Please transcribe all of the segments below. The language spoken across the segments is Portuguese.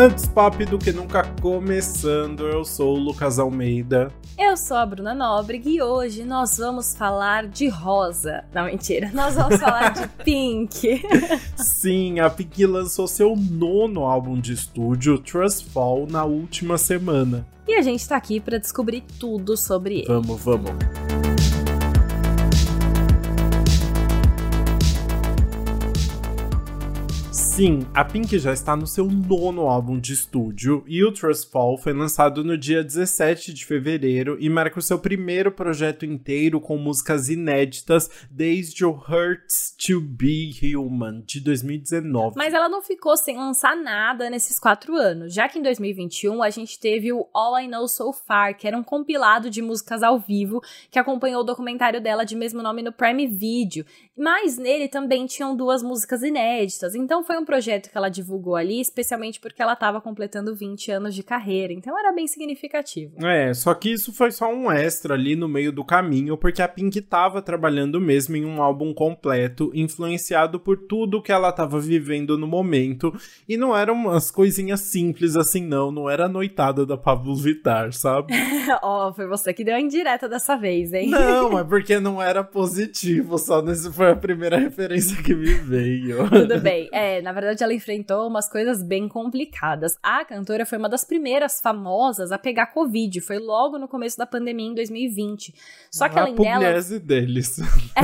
Antes pop do que nunca começando, eu sou o Lucas Almeida. Eu sou a Bruna Nóbrega e hoje nós vamos falar de rosa. Não, mentira, nós vamos falar de Pink. Sim, a Pink lançou seu nono álbum de estúdio, Trust Fall, na última semana. E a gente tá aqui para descobrir tudo sobre ele. Vamos, vamos. Sim, a Pink já está no seu nono álbum de estúdio e o Trust Fall foi lançado no dia 17 de fevereiro e marca o seu primeiro projeto inteiro com músicas inéditas desde o Hurts to Be Human de 2019. Mas ela não ficou sem lançar nada nesses quatro anos, já que em 2021 a gente teve o All I Know So Far, que era um compilado de músicas ao vivo que acompanhou o documentário dela de mesmo nome no Prime Video. Mas nele também tinham duas músicas inéditas, então foi um projeto que ela divulgou ali, especialmente porque ela estava completando 20 anos de carreira, então era bem significativo. É, só que isso foi só um extra ali no meio do caminho, porque a Pink estava trabalhando mesmo em um álbum completo, influenciado por tudo que ela estava vivendo no momento, e não eram umas coisinhas simples assim, não, não era a noitada da Pablo Vittar, sabe? Ó, oh, foi você que deu a indireta dessa vez, hein? Não, é porque não era positivo, só nesse foi a primeira referência que me veio. Tudo bem, é, na verdade, ela enfrentou umas coisas bem complicadas. A cantora foi uma das primeiras famosas a pegar Covid. Foi logo no começo da pandemia, em 2020. Só que a além dela. deles.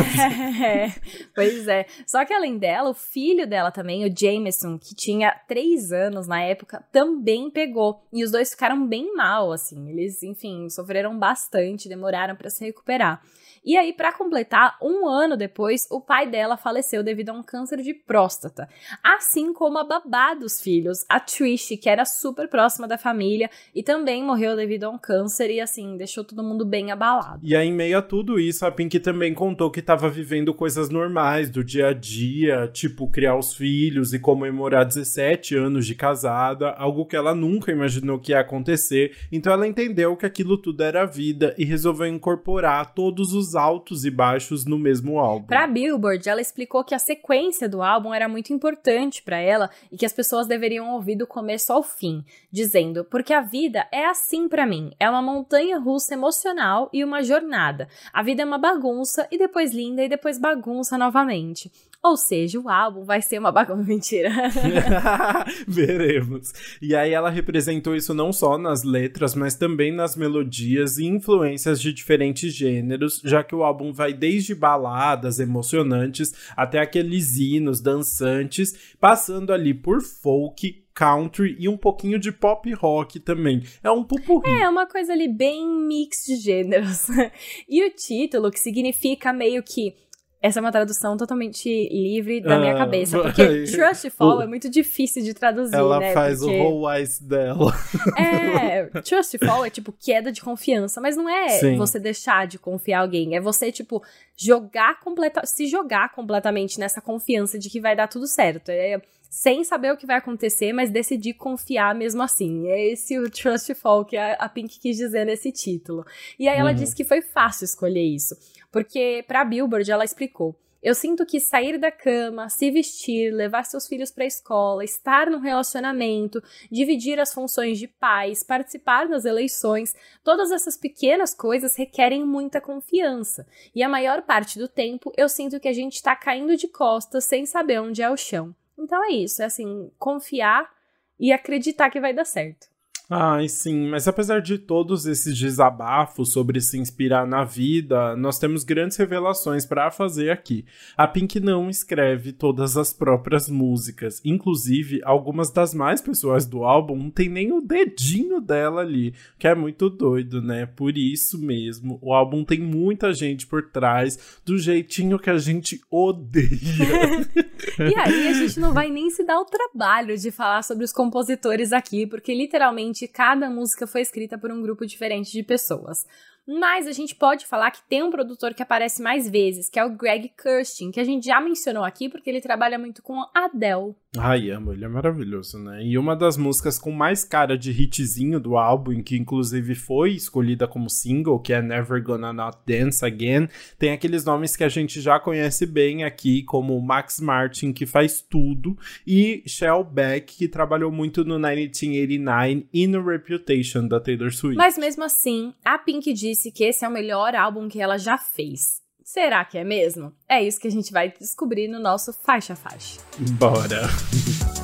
é, pois é. Só que além dela, o filho dela também, o Jameson, que tinha três anos na época, também pegou. E os dois ficaram bem mal, assim. Eles, enfim, sofreram bastante, demoraram para se recuperar. E aí, para completar, um ano depois, o pai dela faleceu devido a um câncer de próstata. Assim como a babá dos filhos, a Trish, que era super próxima da família e também morreu devido a um câncer e assim, deixou todo mundo bem abalado. E aí, em meio a tudo isso, a Pink também contou que estava vivendo coisas normais do dia a dia, tipo criar os filhos e comemorar 17 anos de casada, algo que ela nunca imaginou que ia acontecer. Então ela entendeu que aquilo tudo era vida e resolveu incorporar todos os altos e baixos no mesmo álbum. Para Billboard, ela explicou que a sequência do álbum era muito importante para ela e que as pessoas deveriam ouvir do começo ao fim, dizendo: "Porque a vida é assim para mim, é uma montanha russa emocional e uma jornada. A vida é uma bagunça e depois linda e depois bagunça novamente. Ou seja, o álbum vai ser uma bagunça. Mentira. Veremos. E aí ela representou isso não só nas letras, mas também nas melodias e influências de diferentes gêneros, já que o álbum vai desde baladas emocionantes até aqueles hinos dançantes, passando ali por folk, country e um pouquinho de pop rock também. É um pupurri. É, uma coisa ali bem mix de gêneros. e o título, que significa meio que essa é uma tradução totalmente livre da minha ah, cabeça, porque Trust Fall é muito difícil de traduzir, Ela né? faz porque... o whole eyes dela. É, Trust Fall é tipo queda de confiança, mas não é Sim. você deixar de confiar alguém, é você tipo jogar completa, se jogar completamente nessa confiança de que vai dar tudo certo. É sem saber o que vai acontecer, mas decidir confiar mesmo assim. É esse o Trust Fall que a Pink quis dizer nesse título. E aí ela uhum. disse que foi fácil escolher isso, porque para Billboard ela explicou eu sinto que sair da cama, se vestir, levar seus filhos para a escola, estar num relacionamento, dividir as funções de pais, participar das eleições, todas essas pequenas coisas requerem muita confiança. E a maior parte do tempo eu sinto que a gente está caindo de costas sem saber onde é o chão. Então é isso, é assim, confiar e acreditar que vai dar certo. Ai, sim, mas apesar de todos esses desabafos sobre se inspirar na vida, nós temos grandes revelações para fazer aqui. A Pink não escreve todas as próprias músicas, inclusive algumas das mais pessoais do álbum não tem nem o dedinho dela ali, que é muito doido, né? Por isso mesmo, o álbum tem muita gente por trás, do jeitinho que a gente odeia. e aí a gente não vai nem se dar o trabalho de falar sobre os compositores aqui, porque literalmente cada música foi escrita por um grupo diferente de pessoas. Mas a gente pode falar que tem um produtor que aparece mais vezes, que é o Greg Kirsten, que a gente já mencionou aqui porque ele trabalha muito com Adele. Ai, amo, ele é maravilhoso, né? E uma das músicas com mais cara de hitzinho do álbum, que inclusive foi escolhida como single, que é Never Gonna Not Dance Again, tem aqueles nomes que a gente já conhece bem aqui, como Max Martin, que faz tudo, e Shell Beck, que trabalhou muito no 1989 e no Reputation da Taylor Swift. Mas mesmo assim, a Pink disse que esse é o melhor álbum que ela já fez. Será que é mesmo? É isso que a gente vai descobrir no nosso Faixa Faixa. Bora!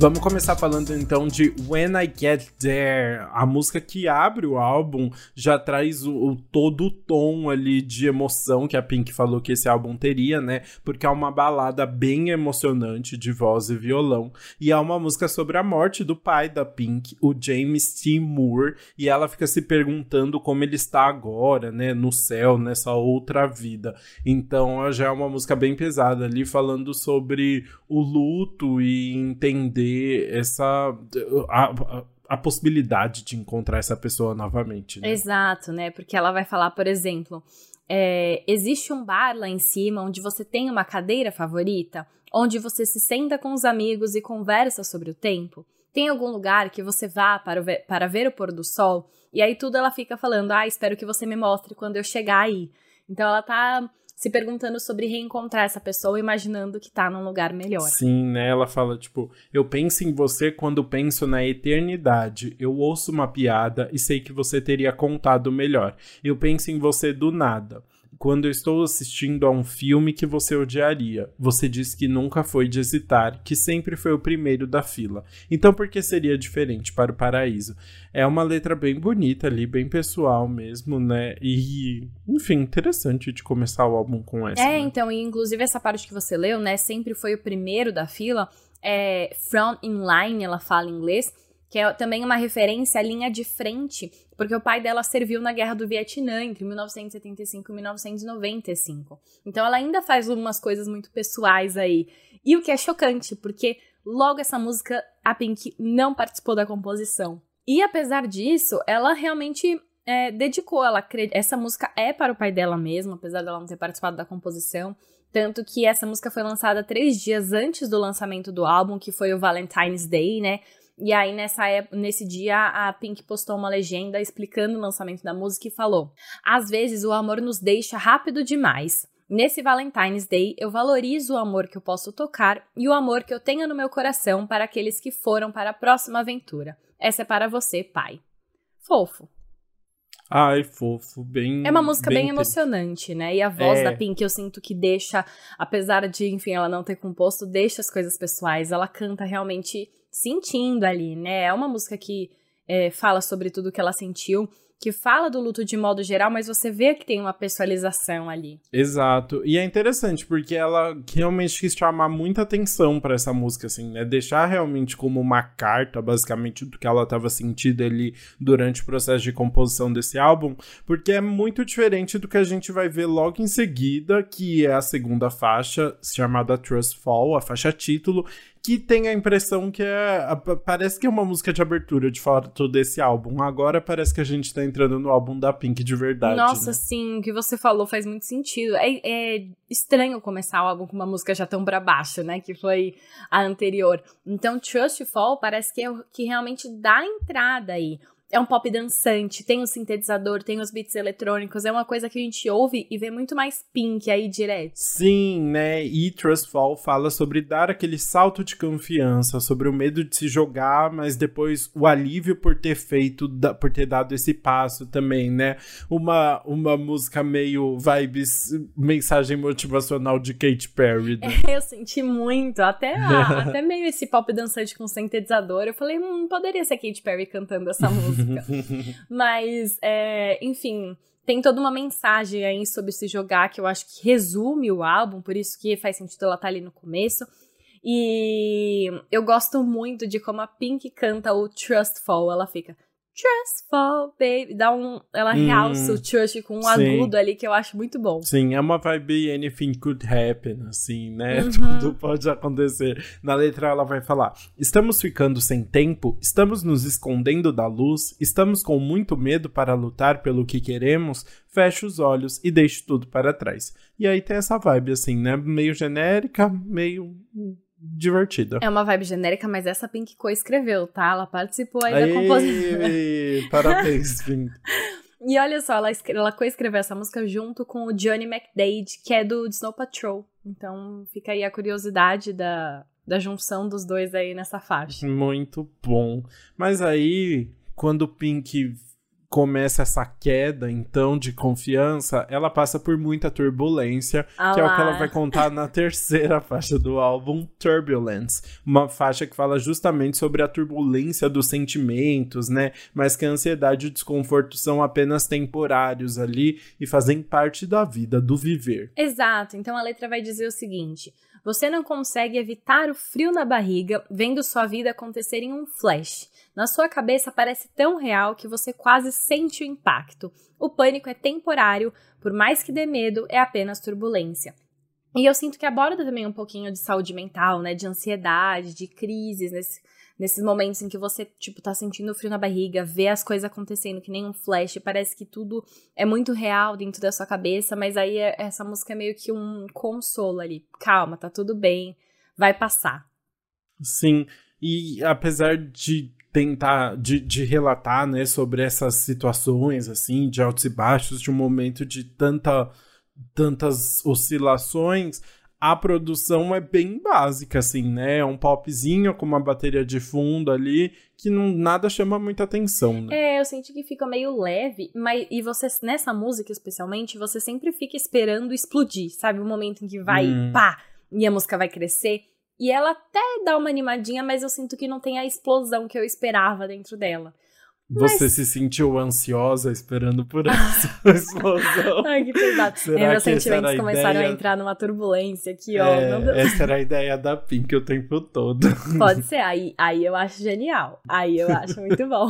Vamos começar falando então de When I Get There. A música que abre o álbum já traz o, o, todo o tom ali de emoção que a Pink falou que esse álbum teria, né? Porque é uma balada bem emocionante de voz e violão. E é uma música sobre a morte do pai da Pink, o James T. Moore. E ela fica se perguntando como ele está agora, né? No céu, nessa outra vida. Então já é uma música bem pesada ali, falando sobre o luto e entender ter essa. A, a, a, possibilidade de encontrar essa pessoa novamente. Né? Exato, né? Porque ela vai falar, por exemplo, é, existe um bar lá em cima onde você tem uma cadeira favorita, onde você se senta com os amigos e conversa sobre o tempo. Tem algum lugar que você vá para, ver, para ver o pôr do sol? E aí tudo ela fica falando, ah, espero que você me mostre quando eu chegar aí. Então ela tá se perguntando sobre reencontrar essa pessoa, imaginando que tá num lugar melhor. Sim, né? Ela fala, tipo, eu penso em você quando penso na eternidade. Eu ouço uma piada e sei que você teria contado melhor. Eu penso em você do nada quando eu estou assistindo a um filme que você odiaria. Você diz que nunca foi de hesitar, que sempre foi o primeiro da fila. Então por que seria diferente para o paraíso? É uma letra bem bonita ali, bem pessoal mesmo, né? E, enfim, interessante de começar o álbum com essa. É, né? então, e inclusive essa parte que você leu, né? Sempre foi o primeiro da fila. É, front in line, ela fala em inglês que é também uma referência à linha de frente, porque o pai dela serviu na Guerra do Vietnã entre 1975 e 1995. Então ela ainda faz umas coisas muito pessoais aí. E o que é chocante, porque logo essa música a Pink não participou da composição. E apesar disso, ela realmente é, dedicou, ela essa música é para o pai dela mesmo, apesar dela não ter participado da composição. Tanto que essa música foi lançada três dias antes do lançamento do álbum, que foi o Valentine's Day, né? E aí, nessa época, nesse dia, a Pink postou uma legenda explicando o lançamento da música e falou: Às vezes o amor nos deixa rápido demais. Nesse Valentine's Day, eu valorizo o amor que eu posso tocar e o amor que eu tenho no meu coração para aqueles que foram para a próxima aventura. Essa é para você, pai. Fofo. Ai, fofo, bem. É uma música bem, bem emocionante, né? E a voz é. da Pink eu sinto que deixa, apesar de, enfim, ela não ter composto, deixa as coisas pessoais. Ela canta realmente sentindo ali, né? É uma música que é, fala sobre tudo que ela sentiu que fala do luto de modo geral, mas você vê que tem uma pessoalização ali. Exato. E é interessante porque ela realmente quis chamar muita atenção para essa música, assim, né? Deixar realmente como uma carta, basicamente, do que ela estava sentindo ali durante o processo de composição desse álbum, porque é muito diferente do que a gente vai ver logo em seguida, que é a segunda faixa, chamada Trust Fall, a faixa título, que tem a impressão que é. Parece que é uma música de abertura de fato desse álbum. Agora parece que a gente tá entrando no álbum da Pink de verdade. Nossa, né? sim, o que você falou faz muito sentido. É, é, estranho começar o álbum com uma música já tão pra baixo, né? Que foi a anterior. Então, Trust Fall parece que é o que realmente dá entrada aí é um pop dançante, tem o um sintetizador, tem os beats eletrônicos, é uma coisa que a gente ouve e vê muito mais pink aí direto. Sim, né? E Trust Fall fala sobre dar aquele salto de confiança, sobre o medo de se jogar, mas depois o alívio por ter feito, por ter dado esse passo também, né? Uma, uma música meio vibes, mensagem motivacional de Katy Perry. Né? É, eu senti muito, até, até meio esse pop dançante com sintetizador. Eu falei, hum, poderia ser Katy Perry cantando essa música música. Mas, é, enfim, tem toda uma mensagem aí sobre se jogar que eu acho que resume o álbum, por isso que faz sentido ela estar tá ali no começo. E eu gosto muito de como a Pink canta o Trustful. Ela fica Trustful Baby. Dá um. Ela hum, realça o trust com um sim. agudo ali que eu acho muito bom. Sim, é uma vibe anything could happen, assim, né? Uhum. Tudo pode acontecer. Na letra ela vai falar: Estamos ficando sem tempo, estamos nos escondendo da luz, estamos com muito medo para lutar pelo que queremos. Feche os olhos e deixe tudo para trás. E aí tem essa vibe, assim, né? Meio genérica, meio divertida. É uma vibe genérica, mas essa Pink co-escreveu, tá? Ela participou aí Aê, da composição. Parabéns, Pink. e olha só, ela, ela co-escreveu essa música junto com o Johnny McDade, que é do Snow Patrol. Então fica aí a curiosidade da, da junção dos dois aí nessa faixa. Muito bom. Mas aí, quando o Pink começa essa queda, então, de confiança, ela passa por muita turbulência, ah que é o que ela vai contar na terceira faixa do álbum, Turbulence. Uma faixa que fala justamente sobre a turbulência dos sentimentos, né? Mas que a ansiedade e o desconforto são apenas temporários ali e fazem parte da vida, do viver. Exato. Então a letra vai dizer o seguinte. Você não consegue evitar o frio na barriga vendo sua vida acontecer em um flash. Na sua cabeça parece tão real que você quase sente o impacto. O pânico é temporário, por mais que dê medo, é apenas turbulência. E eu sinto que aborda também um pouquinho de saúde mental, né? De ansiedade, de crises, nesse, nesses momentos em que você, tipo, tá sentindo frio na barriga, vê as coisas acontecendo que nem um flash, parece que tudo é muito real dentro da sua cabeça, mas aí é, essa música é meio que um consolo ali. Calma, tá tudo bem, vai passar. Sim, e apesar de tentar de, de relatar né, sobre essas situações assim de altos e baixos de um momento de tanta tantas oscilações a produção é bem básica assim né é um popzinho com uma bateria de fundo ali que não nada chama muita atenção né? é eu senti que fica meio leve mas e você nessa música especialmente você sempre fica esperando explodir sabe o momento em que vai hum. pá e a música vai crescer e ela até dá uma animadinha, mas eu sinto que não tem a explosão que eu esperava dentro dela. Você mas... se sentiu ansiosa esperando por essa explosão? Ai, que pesado. Será meus sentimentos começaram ideia... a entrar numa turbulência aqui, ó. É, essa era a ideia da Pink o tempo todo. Pode ser, aí, aí eu acho genial. Aí eu acho muito bom.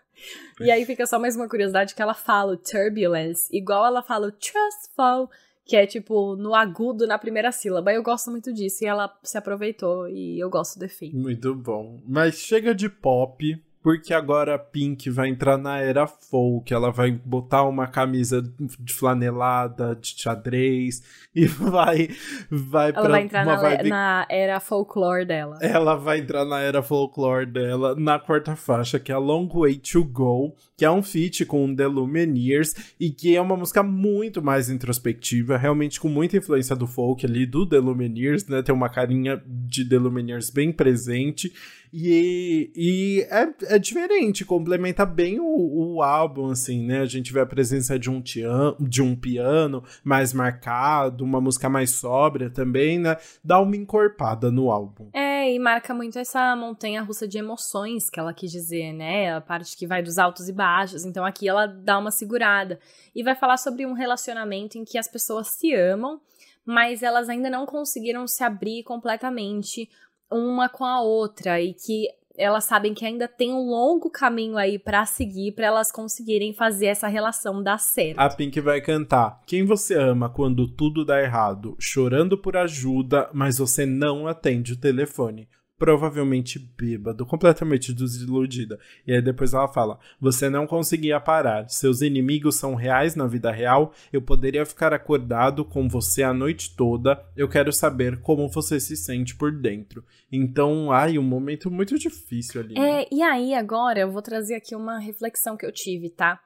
e aí fica só mais uma curiosidade que ela fala turbulence, igual ela fala o trustful, que é tipo no agudo na primeira sílaba. Eu gosto muito disso e ela se aproveitou e eu gosto do efeito. Muito bom. Mas chega de pop, porque agora a Pink vai entrar na era folk, ela vai botar uma camisa de flanelada, de xadrez e vai vai ela vai entrar na, vibe... na, era folklore dela. Ela vai entrar na era folklore dela na quarta faixa, que é a Long Way to Go, que é um feat com The Lumineers e que é uma música muito mais introspectiva, realmente com muita influência do folk ali do The Lumineers, né? Tem uma carinha de The Lumineers bem presente. E, e é, é diferente, complementa bem o, o álbum, assim, né? A gente vê a presença de um, tian, de um piano mais marcado, uma música mais sóbria também, né? Dá uma encorpada no álbum. É, e marca muito essa montanha russa de emoções que ela quis dizer, né? A parte que vai dos altos e baixos. Então aqui ela dá uma segurada. E vai falar sobre um relacionamento em que as pessoas se amam, mas elas ainda não conseguiram se abrir completamente uma com a outra e que elas sabem que ainda tem um longo caminho aí para seguir para elas conseguirem fazer essa relação dar certo. A Pink vai cantar: Quem você ama quando tudo dá errado, chorando por ajuda, mas você não atende o telefone provavelmente bêbado, completamente desiludida. E aí depois ela fala: Você não conseguia parar, seus inimigos são reais na vida real, eu poderia ficar acordado com você a noite toda, eu quero saber como você se sente por dentro. Então, ai, um momento muito difícil ali. Né? É, e aí agora eu vou trazer aqui uma reflexão que eu tive, tá?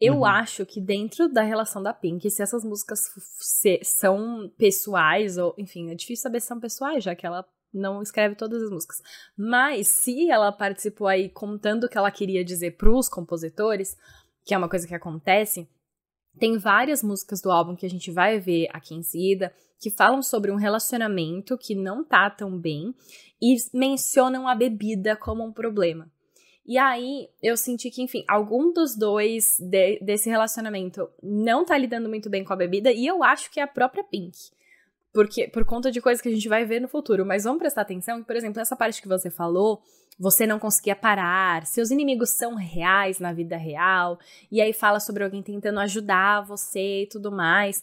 Eu uhum. acho que dentro da relação da Pink, se essas músicas são pessoais, ou enfim, é difícil saber se são pessoais, já que ela não escreve todas as músicas. Mas se ela participou aí contando o que ela queria dizer pros compositores, que é uma coisa que acontece, tem várias músicas do álbum que a gente vai ver aqui em seguida que falam sobre um relacionamento que não tá tão bem e mencionam a bebida como um problema. E aí eu senti que, enfim, algum dos dois de, desse relacionamento não tá lidando muito bem com a bebida e eu acho que é a própria Pink. Porque por conta de coisas que a gente vai ver no futuro. Mas vamos prestar atenção que, por exemplo, essa parte que você falou, você não conseguia parar, seus inimigos são reais na vida real, e aí fala sobre alguém tentando ajudar você e tudo mais.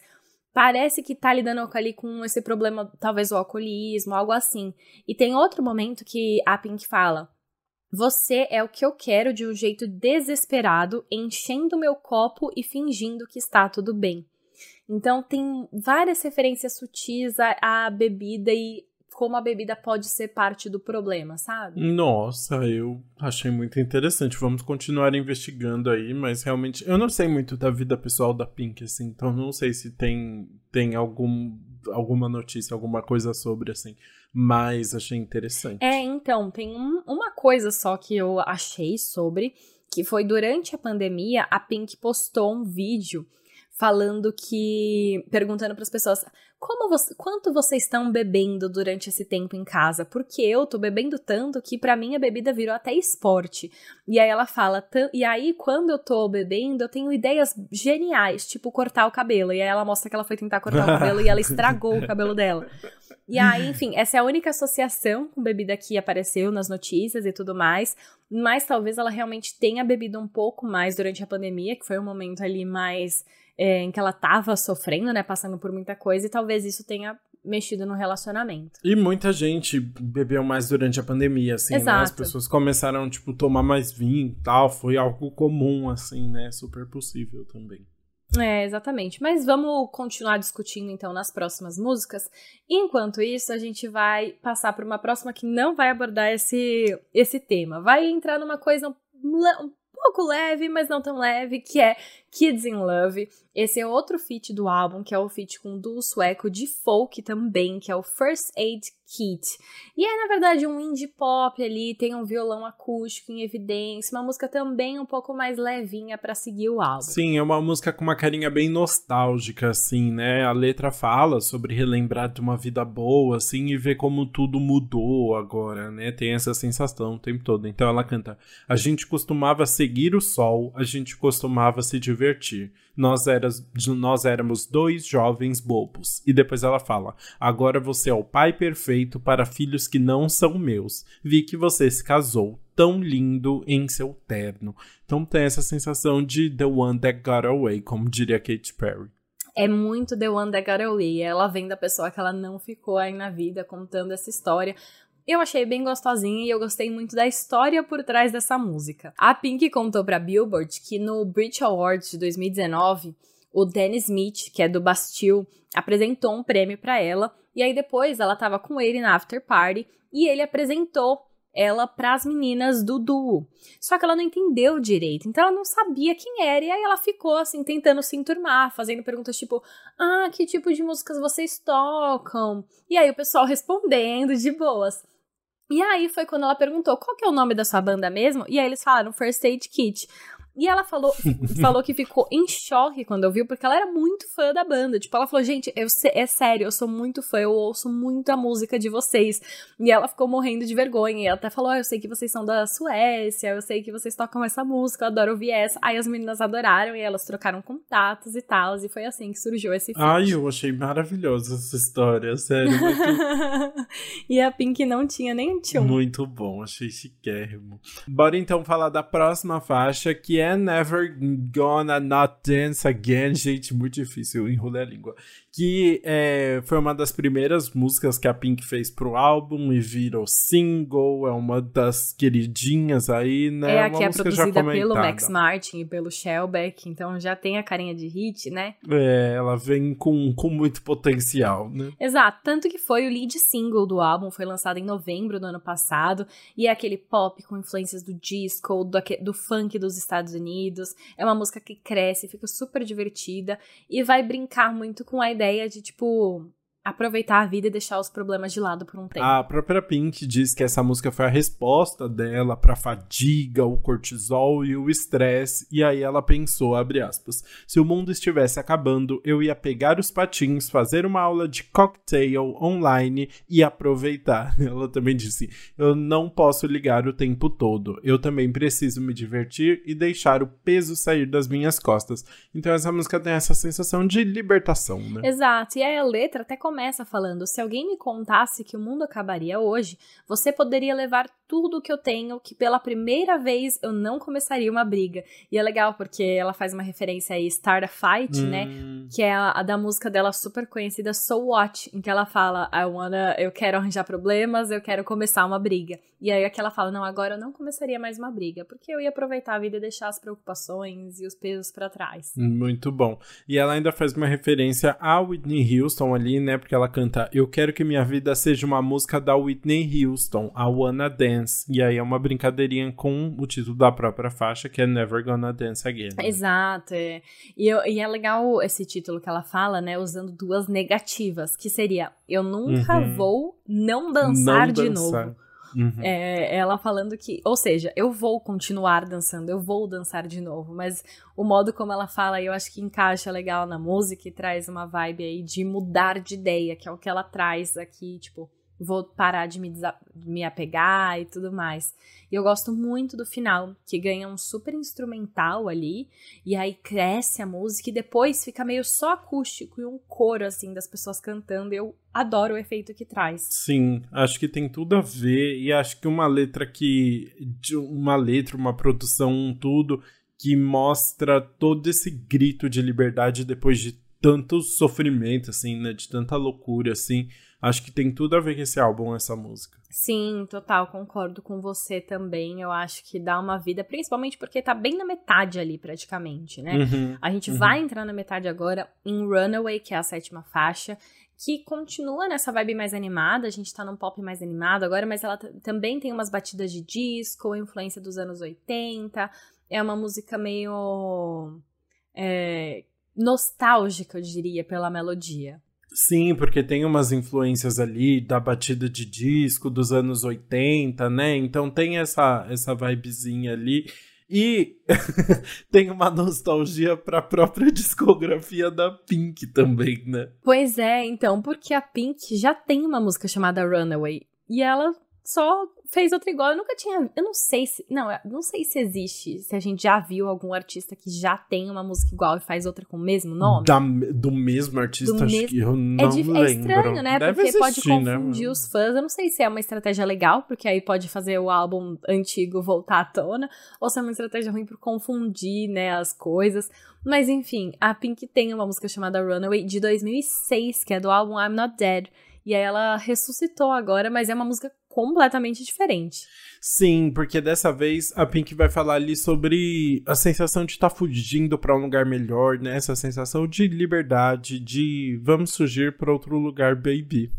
Parece que tá lidando ali com esse problema, talvez o alcoolismo, algo assim. E tem outro momento que a Pink fala: Você é o que eu quero de um jeito desesperado, enchendo meu copo e fingindo que está tudo bem. Então tem várias referências sutis à, à bebida e como a bebida pode ser parte do problema, sabe? Nossa, eu achei muito interessante. Vamos continuar investigando aí, mas realmente eu não sei muito da vida pessoal da Pink, assim, então não sei se tem, tem algum, alguma notícia, alguma coisa sobre, assim. Mas achei interessante. É, então, tem um, uma coisa só que eu achei sobre, que foi durante a pandemia, a Pink postou um vídeo falando que perguntando para as pessoas como você, quanto vocês estão bebendo durante esse tempo em casa? Porque eu tô bebendo tanto que para mim a bebida virou até esporte. E aí ela fala, e aí quando eu tô bebendo, eu tenho ideias geniais, tipo cortar o cabelo. E aí ela mostra que ela foi tentar cortar o cabelo e ela estragou o cabelo dela. E aí, enfim, essa é a única associação com bebida que apareceu nas notícias e tudo mais. Mas talvez ela realmente tenha bebido um pouco mais durante a pandemia, que foi um momento ali mais é, em que ela tava sofrendo, né, passando por muita coisa, e talvez isso tenha mexido no relacionamento. E muita gente bebeu mais durante a pandemia, assim, Exato. né? As pessoas começaram, tipo, tomar mais vinho e tal, foi algo comum, assim, né? Super possível também. É, exatamente. Mas vamos continuar discutindo então nas próximas músicas. Enquanto isso, a gente vai passar para uma próxima que não vai abordar esse, esse tema. Vai entrar numa coisa um, um pouco leve, mas não tão leve, que é Kids in Love. Esse é outro feat do álbum, que é o feat com um duo sueco de folk também, que é o First Aid Kit. E é, na verdade, um indie pop ali, tem um violão acústico em evidência, uma música também um pouco mais levinha para seguir o álbum. Sim, é uma música com uma carinha bem nostálgica, assim, né? A letra fala sobre relembrar de uma vida boa, assim, e ver como tudo mudou agora, né? Tem essa sensação o tempo todo. Então ela canta: A gente costumava seguir o sol, a gente costumava se divertir. Nós, eras, nós éramos dois jovens bobos. E depois ela fala: Agora você é o pai perfeito para filhos que não são meus. Vi que você se casou tão lindo em seu terno. Então tem essa sensação de The One That Got Away, como diria Katy Perry. É muito The One That Got Away. Ela vem da pessoa que ela não ficou aí na vida contando essa história. Eu achei bem gostosinha e eu gostei muito da história por trás dessa música. A Pink contou pra Billboard que no Brit Awards de 2019, o Danny Smith, que é do Bastille, apresentou um prêmio para ela e aí depois ela tava com ele na after party e ele apresentou ela para as meninas do duo. Só que ela não entendeu direito, então ela não sabia quem era, e aí ela ficou assim tentando se enturmar, fazendo perguntas tipo: "Ah, que tipo de músicas vocês tocam?". E aí o pessoal respondendo de boas. E aí foi quando ela perguntou qual que é o nome da sua banda mesmo, e aí eles falaram First Aid Kit. E ela falou, falou que ficou em choque quando eu vi, porque ela era muito fã da banda. Tipo, ela falou, gente, eu, é sério, eu sou muito fã, eu ouço muito a música de vocês. E ela ficou morrendo de vergonha. E ela até falou, oh, eu sei que vocês são da Suécia, eu sei que vocês tocam essa música, eu adoro ouvir essa. Aí as meninas adoraram e elas trocaram contatos e tal. E foi assim que surgiu esse filme. Ai, eu achei maravilhosa essa história, sério. Muito... e a Pink não tinha nem tchum. Muito bom, achei chiquérrimo. Bora então falar da próxima faixa, que é Never Gonna Not Dance Again. Gente, muito difícil, eu enrolei a língua. Que é, foi uma das primeiras músicas que a Pink fez pro álbum e virou single. É uma das queridinhas aí, né? É a que é produzida pelo Max Martin e pelo Shellback, então já tem a carinha de hit, né? É, ela vem com, com muito potencial, né? Exato, tanto que foi o lead single do álbum, foi lançado em novembro do ano passado, e é aquele pop com influências do disco, do, do funk dos Estados Unidos. É uma música que cresce, fica super divertida e vai brincar muito com a ideia de, tipo, aproveitar a vida e deixar os problemas de lado por um tempo. A própria Pink diz que essa música foi a resposta dela para fadiga, o cortisol e o estresse, e aí ela pensou, abre aspas, se o mundo estivesse acabando, eu ia pegar os patins, fazer uma aula de cocktail online e aproveitar. Ela também disse, eu não posso ligar o tempo todo, eu também preciso me divertir e deixar o peso sair das minhas costas. Então essa música tem essa sensação de libertação, né? Exato, e aí a letra até começa falando: se alguém me contasse que o mundo acabaria hoje, você poderia levar tudo que eu tenho, que pela primeira vez eu não começaria uma briga. E é legal porque ela faz uma referência aí, Start a Fight, né? hum. né? Que é a, a, da música dela super conhecida, So What, em que ela fala: I wanna, eu quero arranjar problemas, eu quero começar uma briga. E aí aqui ela fala: não, agora eu não começaria mais uma briga, porque eu ia aproveitar a vida e deixar as preocupações e os pesos para trás. Muito bom. E ela ainda faz uma referência a Whitney Houston ali, né? Porque ela canta: Eu quero que minha vida seja uma música da Whitney Houston, a Wanna Dance. Dance. E aí é uma brincadeirinha com o título da própria faixa, que é Never Gonna Dance Again. Né? Exato. É. E, eu, e, é legal esse título que ela fala, né? Usando duas negativas, que seria Eu nunca uhum. vou não dançar não de dançar. novo. Uhum. É, ela falando que, ou seja, eu vou continuar dançando, eu vou dançar de novo, mas o modo como ela fala, eu acho que encaixa legal na música e traz uma vibe aí de mudar de ideia, que é o que ela traz aqui, tipo, vou parar de me, me apegar e tudo mais. E eu gosto muito do final, que ganha um super instrumental ali, e aí cresce a música e depois fica meio só acústico e um coro, assim, das pessoas cantando. Eu adoro o efeito que traz. Sim, acho que tem tudo a ver, e acho que uma letra que. Uma letra, uma produção, um tudo que mostra todo esse grito de liberdade depois de tanto sofrimento, assim, né? De tanta loucura, assim. Acho que tem tudo a ver com esse álbum, essa música. Sim, total, concordo com você também. Eu acho que dá uma vida, principalmente porque tá bem na metade ali, praticamente, né? Uhum, a gente uhum. vai entrar na metade agora em Runaway, que é a sétima faixa, que continua nessa vibe mais animada. A gente tá num pop mais animado agora, mas ela também tem umas batidas de disco, influência dos anos 80. É uma música meio. É, nostálgica, eu diria, pela melodia. Sim, porque tem umas influências ali da batida de disco dos anos 80, né? Então tem essa, essa vibezinha ali. E tem uma nostalgia para a própria discografia da Pink também, né? Pois é, então, porque a Pink já tem uma música chamada Runaway. E ela só fez outra igual. Eu nunca tinha. Eu não sei se. Não, não sei se existe. Se a gente já viu algum artista que já tem uma música igual e faz outra com o mesmo nome. Da, do mesmo artista, do acho que eu não é, de, lembro. É estranho, né? Deve porque existir, pode confundir né? os fãs. Eu não sei se é uma estratégia legal, porque aí pode fazer o álbum antigo voltar à tona, ou se é uma estratégia ruim por confundir, né, as coisas. Mas enfim, a Pink tem uma música chamada Runaway de 2006, que é do álbum I'm Not Dead. E aí ela ressuscitou agora, mas é uma música completamente diferente. Sim, porque dessa vez a Pink vai falar ali sobre a sensação de estar tá fugindo para um lugar melhor, né? Essa sensação de liberdade, de vamos fugir para outro lugar, baby.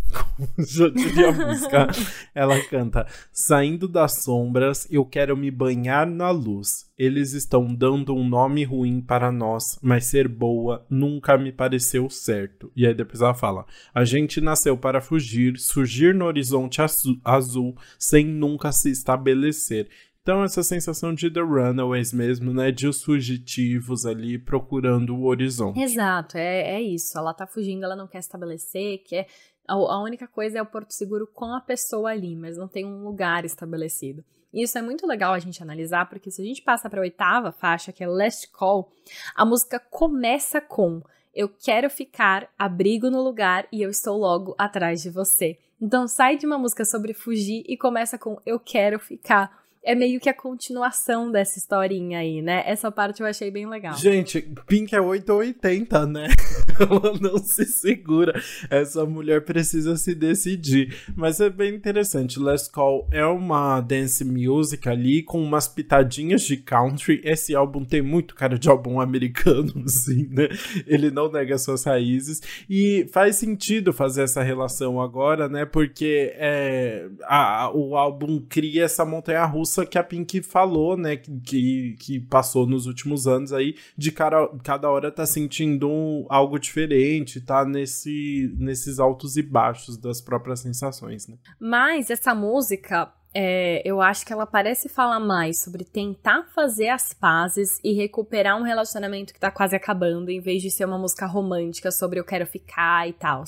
Já diria a música. Ela canta: Saindo das sombras, eu quero me banhar na luz. Eles estão dando um nome ruim para nós, mas ser boa nunca me pareceu certo. E aí depois ela fala: A gente nasceu para fugir, surgir no horizonte azul, sem nunca se estabelecer. Então, essa sensação de The Runaways mesmo, né? De os fugitivos ali procurando o horizonte. Exato, é, é isso. Ela tá fugindo, ela não quer estabelecer, quer. A, única coisa é o porto seguro com a pessoa ali, mas não tem um lugar estabelecido. E isso é muito legal a gente analisar, porque se a gente passa para a oitava faixa, que é Last Call, a música começa com eu quero ficar, abrigo no lugar e eu estou logo atrás de você. Então sai de uma música sobre fugir e começa com eu quero ficar é meio que a continuação dessa historinha aí, né? Essa parte eu achei bem legal. Gente, Pink é 880, né? Ela não se segura. Essa mulher precisa se decidir. Mas é bem interessante. Last Call é uma dance music ali com umas pitadinhas de country. Esse álbum tem muito cara de álbum americano, assim, né? Ele não nega suas raízes. E faz sentido fazer essa relação agora, né? Porque é, a, o álbum cria essa montanha russa que a Pink falou, né, que, que passou nos últimos anos aí, de cara, cada hora tá sentindo algo diferente, tá nesse, nesses altos e baixos das próprias sensações, né. Mas essa música, é, eu acho que ela parece falar mais sobre tentar fazer as pazes e recuperar um relacionamento que tá quase acabando, em vez de ser uma música romântica sobre eu quero ficar e tal.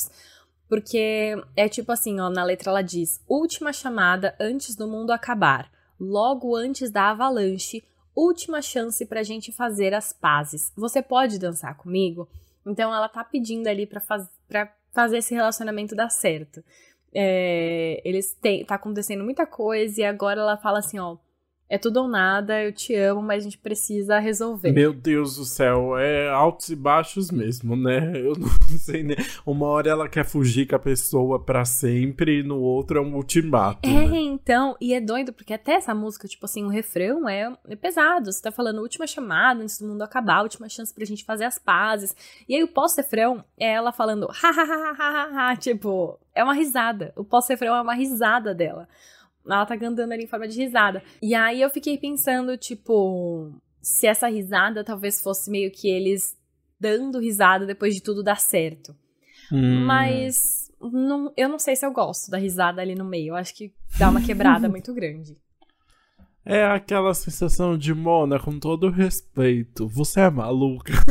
Porque é tipo assim, ó, na letra ela diz: última chamada antes do mundo acabar logo antes da avalanche, última chance pra gente fazer as pazes. Você pode dançar comigo? Então ela tá pedindo ali pra, faz... pra fazer esse relacionamento dar certo. É, eles têm, tá acontecendo muita coisa e agora ela fala assim, ó, é tudo ou nada, eu te amo, mas a gente precisa resolver. Meu Deus do céu, é altos e baixos mesmo, né? Eu não sei, né? Uma hora ela quer fugir com a pessoa para sempre e no outro é um ultimato. É, né? então, e é doido, porque até essa música, tipo assim, o refrão é, é pesado. Você tá falando última chamada antes do mundo acabar, última chance pra gente fazer as pazes. E aí o pós-refrão é ela falando, ha, ha, ha, ha, ha, tipo, é uma risada. O pós-refrão é uma risada dela. Ela tá cantando ali em forma de risada. E aí eu fiquei pensando, tipo, se essa risada talvez fosse meio que eles dando risada depois de tudo dar certo. Hum. Mas não, eu não sei se eu gosto da risada ali no meio. Eu acho que dá uma quebrada muito grande. É aquela sensação de Mona, com todo respeito. Você é maluca.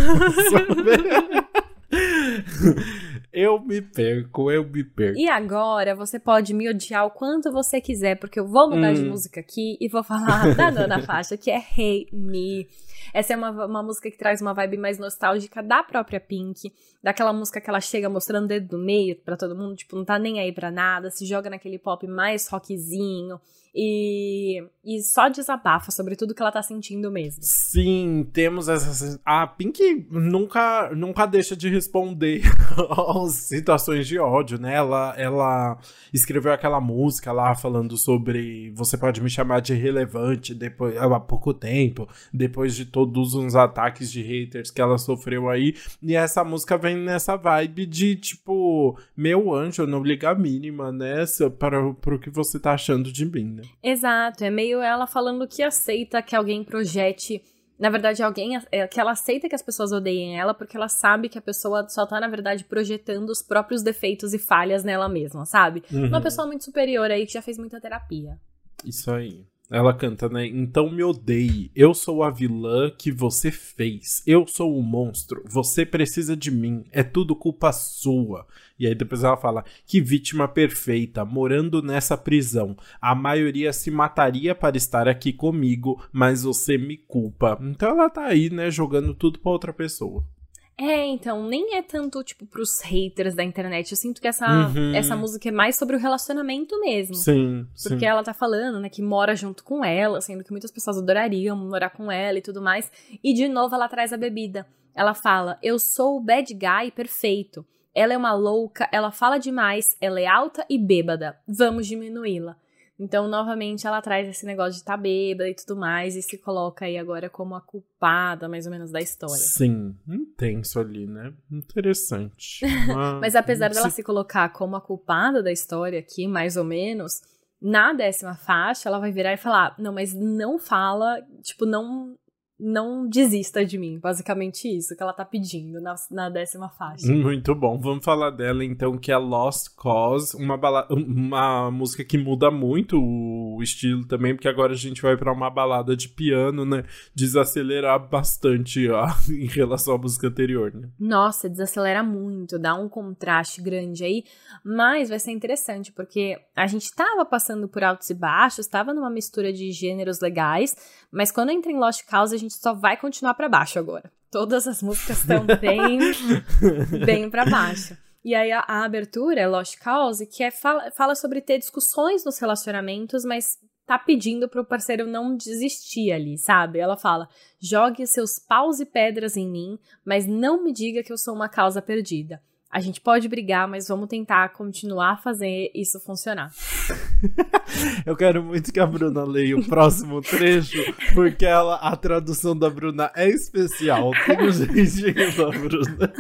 Eu me perco, eu me perco. E agora você pode me odiar o quanto você quiser, porque eu vou mudar hum. de música aqui e vou falar da nona faixa, que é Hey Me. Essa é uma, uma música que traz uma vibe mais nostálgica da própria Pink, daquela música que ela chega mostrando o dedo do meio para todo mundo, tipo, não tá nem aí pra nada, se joga naquele pop mais rockzinho e, e só desabafa sobre tudo que ela tá sentindo mesmo. Sim, temos essa. A Pink nunca, nunca deixa de responder às situações de ódio, né? Ela, ela escreveu aquela música lá falando sobre você pode me chamar de irrelevante depois, há pouco tempo, depois de todos os ataques de haters que ela sofreu aí. E essa música vem nessa vibe de tipo, meu anjo, não liga a mínima, né? Para, para o que você tá achando de mim, né? Exato, é meio ela falando que aceita que alguém projete. Na verdade, alguém é, que ela aceita que as pessoas odeiem ela porque ela sabe que a pessoa só tá, na verdade, projetando os próprios defeitos e falhas nela mesma, sabe? Uhum. Uma pessoa muito superior aí que já fez muita terapia. Isso aí. Ela canta, né? Então me odeie. Eu sou a vilã que você fez. Eu sou o monstro. Você precisa de mim. É tudo culpa sua. E aí depois ela fala: Que vítima perfeita, morando nessa prisão. A maioria se mataria para estar aqui comigo, mas você me culpa. Então ela tá aí, né? Jogando tudo pra outra pessoa. É, então, nem é tanto, tipo, pros haters da internet. Eu sinto que essa, uhum. essa música é mais sobre o relacionamento mesmo. Sim. Porque sim. ela tá falando, né, que mora junto com ela, sendo que muitas pessoas adorariam morar com ela e tudo mais. E de novo ela traz a bebida. Ela fala: Eu sou o bad guy perfeito. Ela é uma louca, ela fala demais, ela é alta e bêbada. Vamos diminuí-la. Então, novamente, ela traz esse negócio de estar tá bêbada e tudo mais, e se coloca aí agora como a culpada, mais ou menos, da história. Sim, intenso ali, né? Interessante. Mas, Mas apesar se... dela se colocar como a culpada da história aqui, mais ou menos, na décima faixa, ela vai virar e falar: Não, mas não fala, tipo, não não desista de mim. Basicamente isso que ela tá pedindo na, na décima faixa. Muito bom. Vamos falar dela então, que é Lost Cause, uma, balada, uma música que muda muito o estilo também, porque agora a gente vai para uma balada de piano, né? Desacelerar bastante ó, em relação à música anterior, né? Nossa, desacelera muito, dá um contraste grande aí, mas vai ser interessante, porque a gente tava passando por altos e baixos, tava numa mistura de gêneros legais, mas quando entra em Lost Cause, a gente só vai continuar para baixo agora. Todas as músicas estão bem, bem para baixo. E aí a, a, abertura é Lost Cause, que é, fala, fala sobre ter discussões nos relacionamentos, mas tá pedindo pro parceiro não desistir ali, sabe? Ela fala: jogue seus paus e pedras em mim, mas não me diga que eu sou uma causa perdida. A gente pode brigar, mas vamos tentar continuar a fazer isso funcionar. Eu quero muito que a Bruna leia o próximo trecho, porque ela, a tradução da Bruna é especial. Tem um jeitinho da Bruna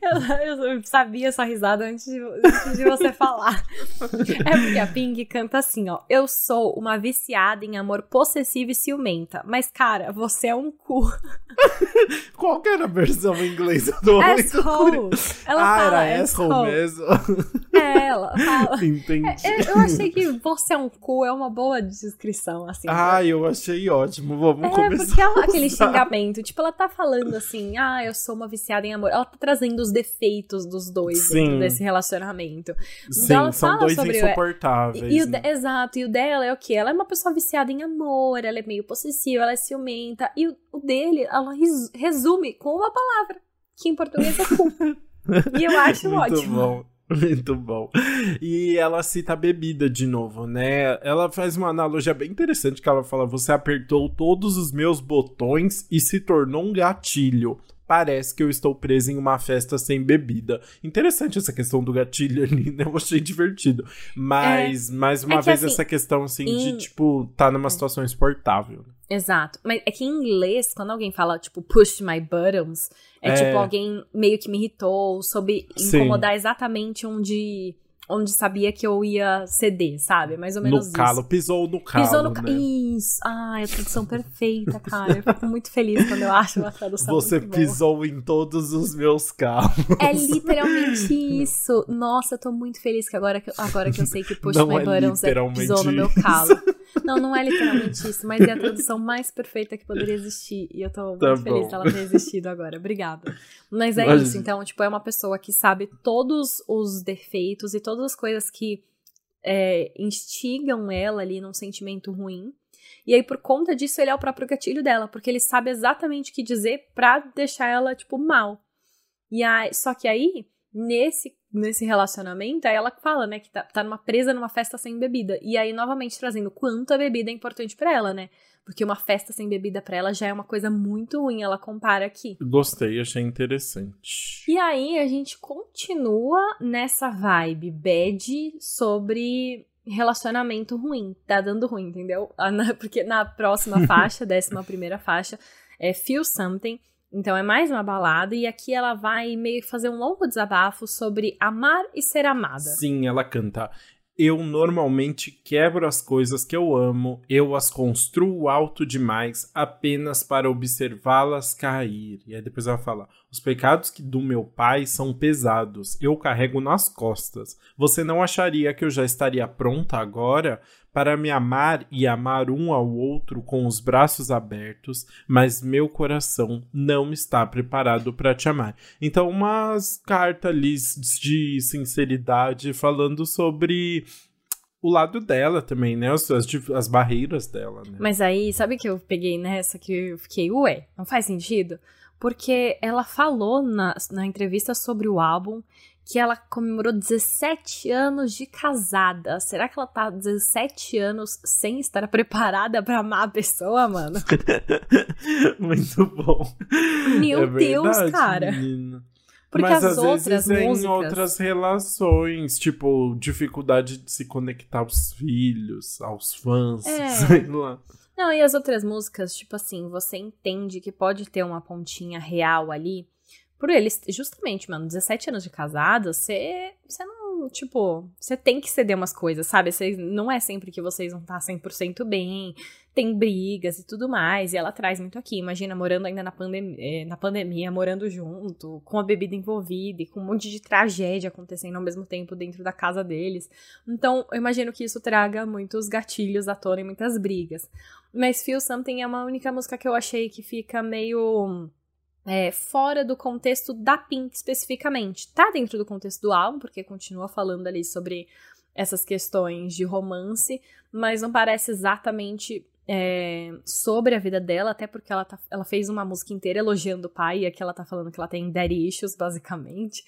eu, eu, sabia essa risada antes de, antes de você falar. É porque a Pink canta assim, ó. Eu sou uma viciada em amor possessivo e ciumenta. Mas, cara, você é um cu. Qual que era a versão em inglês do Asshole. Ela ah, fala era asshole mesmo. É, ela fala. Entendi. É, eu achei que você é um cu é uma boa descrição, assim. Ah, né? eu achei ótimo. Vamos é, começar. É, porque é aquele xingamento. Tipo, ela tá falando assim, ah, eu sou uma viciada em amor. Ela tá trazendo os defeitos dos dois Sim. desse relacionamento. Sim, então, são dois insuportáveis. E, e né? exato, e o dela é o quê? Ela é uma pessoa viciada em amor, ela é meio possessiva, ela é ciumenta. E o, o dele, ela resume com uma palavra, que em português é cu. E eu acho Muito ótimo. Bom. Muito bom. E ela cita a bebida de novo, né? Ela faz uma analogia bem interessante que ela fala: "Você apertou todos os meus botões e se tornou um gatilho parece que eu estou preso em uma festa sem bebida. Interessante essa questão do gatilho ali, né? Eu achei divertido. Mas, é, mais uma é vez, assim, essa questão, assim, em... de, tipo, tá numa situação insuportável. Exato. Mas é que em inglês, quando alguém fala, tipo, push my buttons, é, é... tipo, alguém meio que me irritou, soube incomodar Sim. exatamente onde onde sabia que eu ia ceder, sabe? Mais ou menos no calo, isso. pisou no calo, Pisou no calo. Né? Isso. Ai, a tradução perfeita, cara. Eu fico muito feliz quando eu acho uma tradução Você pisou boa. em todos os meus calos. É literalmente isso. Nossa, eu tô muito feliz que agora que, agora que eu sei que Push Não My é Buttons é pisou no meu calo. Não, não é literalmente isso, mas é a tradução mais perfeita que poderia existir. E eu tô tá muito bom. feliz dela ter existido agora. Obrigada. Mas é isso, então, tipo, é uma pessoa que sabe todos os defeitos e todas as coisas que é, instigam ela ali num sentimento ruim. E aí, por conta disso, ele é o próprio gatilho dela, porque ele sabe exatamente o que dizer pra deixar ela, tipo, mal. E aí, só que aí, nesse, nesse relacionamento, aí ela fala, né, que tá, tá numa presa numa festa sem bebida. E aí, novamente, trazendo quanto a bebida é importante para ela, né? Porque uma festa sem bebida para ela já é uma coisa muito ruim, ela compara aqui. Gostei, achei interessante. E aí a gente continua nessa vibe bad sobre relacionamento ruim. Tá dando ruim, entendeu? Ah, porque na próxima faixa, décima primeira faixa, é Feel Something. Então é mais uma balada e aqui ela vai meio que fazer um longo desabafo sobre amar e ser amada. Sim, ela canta eu normalmente quebro as coisas que eu amo, eu as construo alto demais apenas para observá-las cair. E aí depois ela fala: os pecados que do meu pai são pesados, eu carrego nas costas. Você não acharia que eu já estaria pronta agora para me amar e amar um ao outro com os braços abertos, mas meu coração não está preparado para te amar. Então, umas cartas ali de sinceridade falando sobre o lado dela também, né? As, as, as barreiras dela, né? Mas aí, sabe que eu peguei nessa que eu fiquei, ué, não faz sentido? Porque ela falou na, na entrevista sobre o álbum que ela comemorou 17 anos de casada. Será que ela tá 17 anos sem estar preparada para amar a pessoa, mano? Muito bom. Meu é Deus, verdade, cara. Menina. Porque Mas as às outras vezes é músicas... em outras relações, tipo, dificuldade de se conectar aos filhos, aos fãs, É. sei lá. Não, e as outras músicas, tipo assim, você entende que pode ter uma pontinha real ali. Por eles, justamente, mano, 17 anos de casado, você, não, tipo, você tem que ceder umas coisas, sabe? Você, não é sempre que vocês vão estar 100% bem, tem brigas e tudo mais, e ela traz muito aqui. Imagina, morando ainda na, pandem eh, na pandemia, morando junto, com a bebida envolvida e com um monte de tragédia acontecendo ao mesmo tempo dentro da casa deles. Então, eu imagino que isso traga muitos gatilhos à tona e muitas brigas. Mas Feel Something é uma única música que eu achei que fica meio é, fora do contexto da Pink especificamente. Tá dentro do contexto do álbum, porque continua falando ali sobre essas questões de romance, mas não parece exatamente é, sobre a vida dela, até porque ela, tá, ela fez uma música inteira elogiando o pai, e aqui ela tá falando que ela tem daddy issues, basicamente.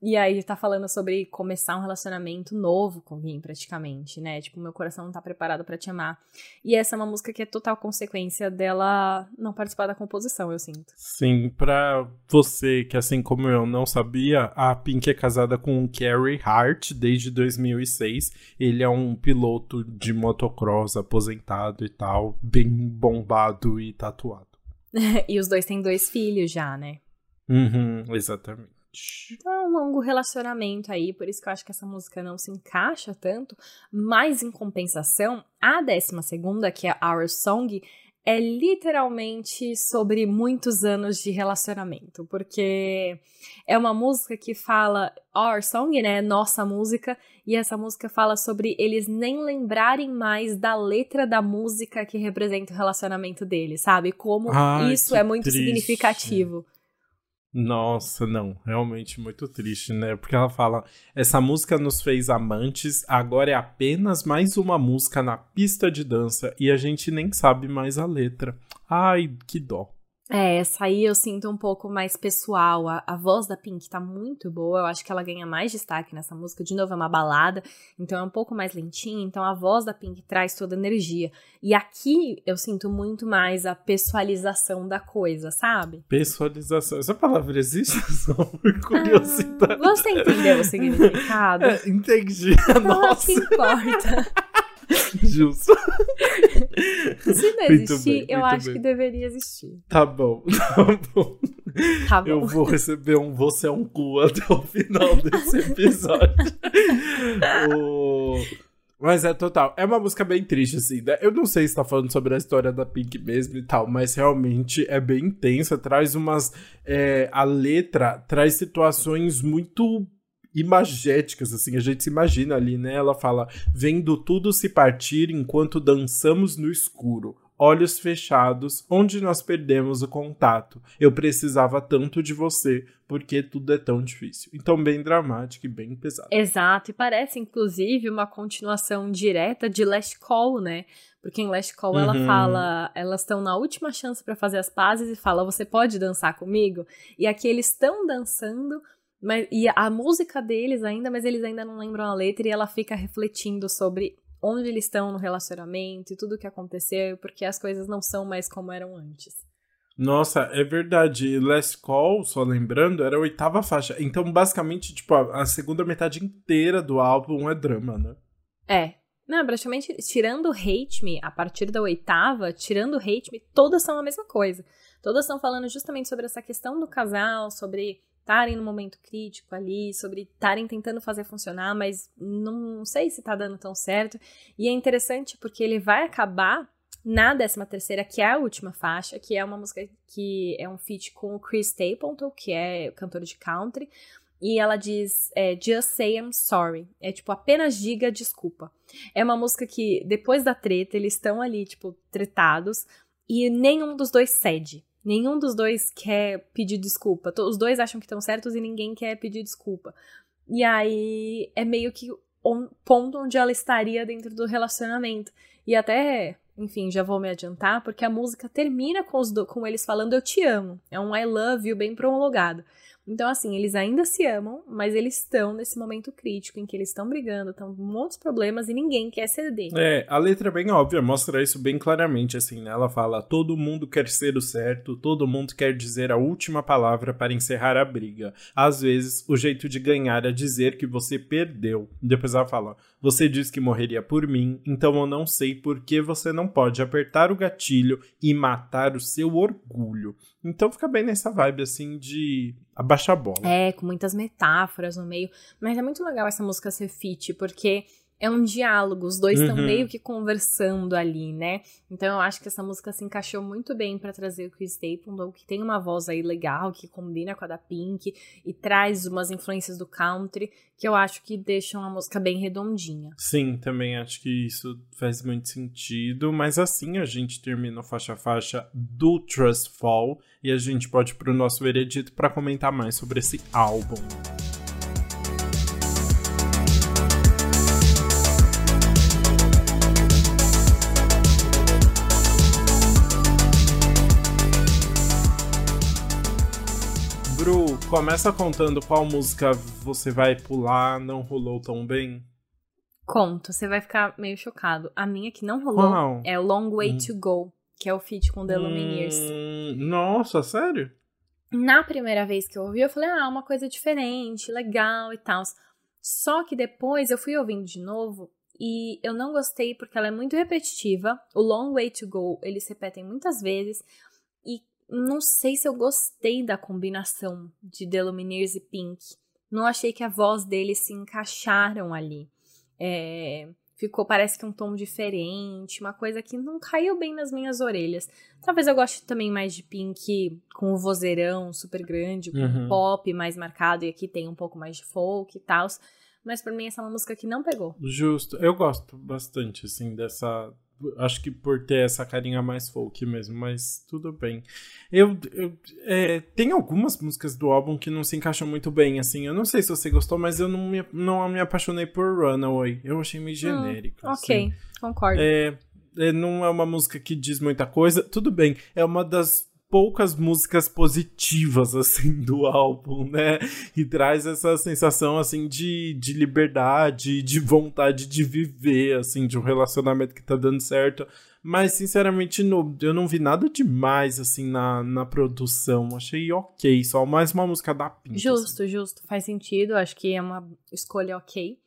E aí tá falando sobre começar um relacionamento novo com alguém, praticamente, né? Tipo, meu coração não tá preparado para te amar. E essa é uma música que é total consequência dela não participar da composição, eu sinto. Sim, pra você que, assim como eu, não sabia, a Pink é casada com o Carrie Hart desde 2006. Ele é um piloto de motocross aposentado e tal, bem bombado e tatuado. e os dois têm dois filhos já, né? Uhum, exatamente. Então é um longo relacionamento aí, por isso que eu acho que essa música não se encaixa tanto. Mas em compensação, a décima segunda, que é Our Song, é literalmente sobre muitos anos de relacionamento, porque é uma música que fala Our Song, né, nossa música, e essa música fala sobre eles nem lembrarem mais da letra da música que representa o relacionamento deles, sabe? Como Ai, isso é muito triste. significativo. Nossa, não, realmente muito triste, né? Porque ela fala: essa música nos fez amantes, agora é apenas mais uma música na pista de dança e a gente nem sabe mais a letra. Ai, que dó. É, essa aí eu sinto um pouco mais pessoal. A, a, voz da Pink tá muito boa. Eu acho que ela ganha mais destaque nessa música. De novo, é uma balada, então é um pouco mais lentinha. Então a voz da Pink traz toda a energia. E aqui eu sinto muito mais a pessoalização da coisa, sabe? Pessoalização. Essa palavra existe? Só por curiosidade. Ah, você entendeu o significado? É, entendi. Nossa. Não que importa. Justo. Se não existir, bem, eu acho bem. que deveria existir. Tá bom, tá bom. Tá bom. Eu vou receber um Você é um cu até o final desse episódio. o... Mas é total. É uma música bem triste, assim, né? Eu não sei se tá falando sobre a história da Pink mesmo e tal, mas realmente é bem intensa. Traz umas. É, a letra traz situações muito imagéticas, assim, a gente se imagina ali, né? Ela fala: vendo tudo se partir enquanto dançamos no escuro. Olhos fechados, onde nós perdemos o contato. Eu precisava tanto de você, porque tudo é tão difícil. Então, bem dramático e bem pesado. Exato, e parece, inclusive, uma continuação direta de Last Call, né? Porque em Last Call uhum. ela fala, elas estão na última chance para fazer as pazes e fala: Você pode dançar comigo? E aqui eles estão dançando, mas, e a música deles ainda, mas eles ainda não lembram a letra e ela fica refletindo sobre onde eles estão no relacionamento e tudo o que aconteceu, porque as coisas não são mais como eram antes. Nossa, é verdade. Last Call, só lembrando, era a oitava faixa. Então, basicamente, tipo, a, a segunda metade inteira do álbum é drama, né? É. Não, praticamente, tirando Hate Me, a partir da oitava, tirando Hate Me, todas são a mesma coisa. Todas estão falando justamente sobre essa questão do casal, sobre estarem no momento crítico ali, sobre estarem tentando fazer funcionar, mas não sei se tá dando tão certo. E é interessante porque ele vai acabar na 13 terceira, que é a última faixa, que é uma música que é um feat com o Chris Stapleton, que é cantor de country, e ela diz é, Just Say I'm Sorry. É tipo, apenas diga desculpa. É uma música que, depois da treta, eles estão ali, tipo, tretados, e nenhum dos dois cede. Nenhum dos dois quer pedir desculpa. Os dois acham que estão certos e ninguém quer pedir desculpa. E aí é meio que o ponto onde ela estaria dentro do relacionamento. E até, enfim, já vou me adiantar, porque a música termina com, do, com eles falando eu te amo. É um I love you bem prolongado. Então, assim, eles ainda se amam, mas eles estão nesse momento crítico em que eles estão brigando, estão com muitos problemas e ninguém quer ceder. É, a letra é bem óbvia, mostra isso bem claramente, assim, né? Ela fala: todo mundo quer ser o certo, todo mundo quer dizer a última palavra para encerrar a briga. Às vezes, o jeito de ganhar é dizer que você perdeu. Depois ela fala: você disse que morreria por mim, então eu não sei por que você não pode apertar o gatilho e matar o seu orgulho. Então fica bem nessa vibe, assim, de abaixar a bola. É, com muitas metáforas no meio. Mas é muito legal essa música ser fit, porque é um diálogo, os dois estão uhum. meio que conversando ali, né? Então eu acho que essa música se encaixou muito bem para trazer o Chris Stapleton, que tem uma voz aí legal, que combina com a da Pink e traz umas influências do country, que eu acho que deixam a música bem redondinha. Sim, também acho que isso faz muito sentido, mas assim a gente termina o faixa a faixa do Trust Fall e a gente pode ir pro nosso veredito para comentar mais sobre esse álbum. Começa contando qual música você vai pular, não rolou tão bem. Conto, você vai ficar meio chocado. A minha que não rolou qual? é Long Way hum. to Go, que é o feat com The Lumineers. Hum, nossa, sério? Na primeira vez que eu ouvi, eu falei, ah, uma coisa diferente, legal e tal. Só que depois eu fui ouvindo de novo e eu não gostei porque ela é muito repetitiva. O Long Way to Go, eles repetem muitas vezes não sei se eu gostei da combinação de The Lumineers e Pink. Não achei que a voz deles se encaixaram ali. É, ficou, parece que um tom diferente, uma coisa que não caiu bem nas minhas orelhas. Talvez eu goste também mais de Pink com o vozeirão super grande, com uhum. pop mais marcado, e aqui tem um pouco mais de folk e tal. Mas para mim essa é uma música que não pegou. Justo. Eu gosto bastante, assim, dessa Acho que por ter essa carinha mais folk mesmo, mas tudo bem. Eu, eu é, tem algumas músicas do álbum que não se encaixam muito bem, assim. Eu não sei se você gostou, mas eu não me, não me apaixonei por Runaway. Eu achei meio genérico. Hum, ok, assim. concordo. É, é, não é uma música que diz muita coisa. Tudo bem, é uma das poucas músicas positivas, assim, do álbum, né? E traz essa sensação, assim, de, de liberdade, de vontade de viver, assim, de um relacionamento que tá dando certo. Mas, sinceramente, no, eu não vi nada demais, assim, na, na produção. Achei ok, só mais uma música da Pink. Justo, assim. justo. Faz sentido. Acho que é uma escolha ok.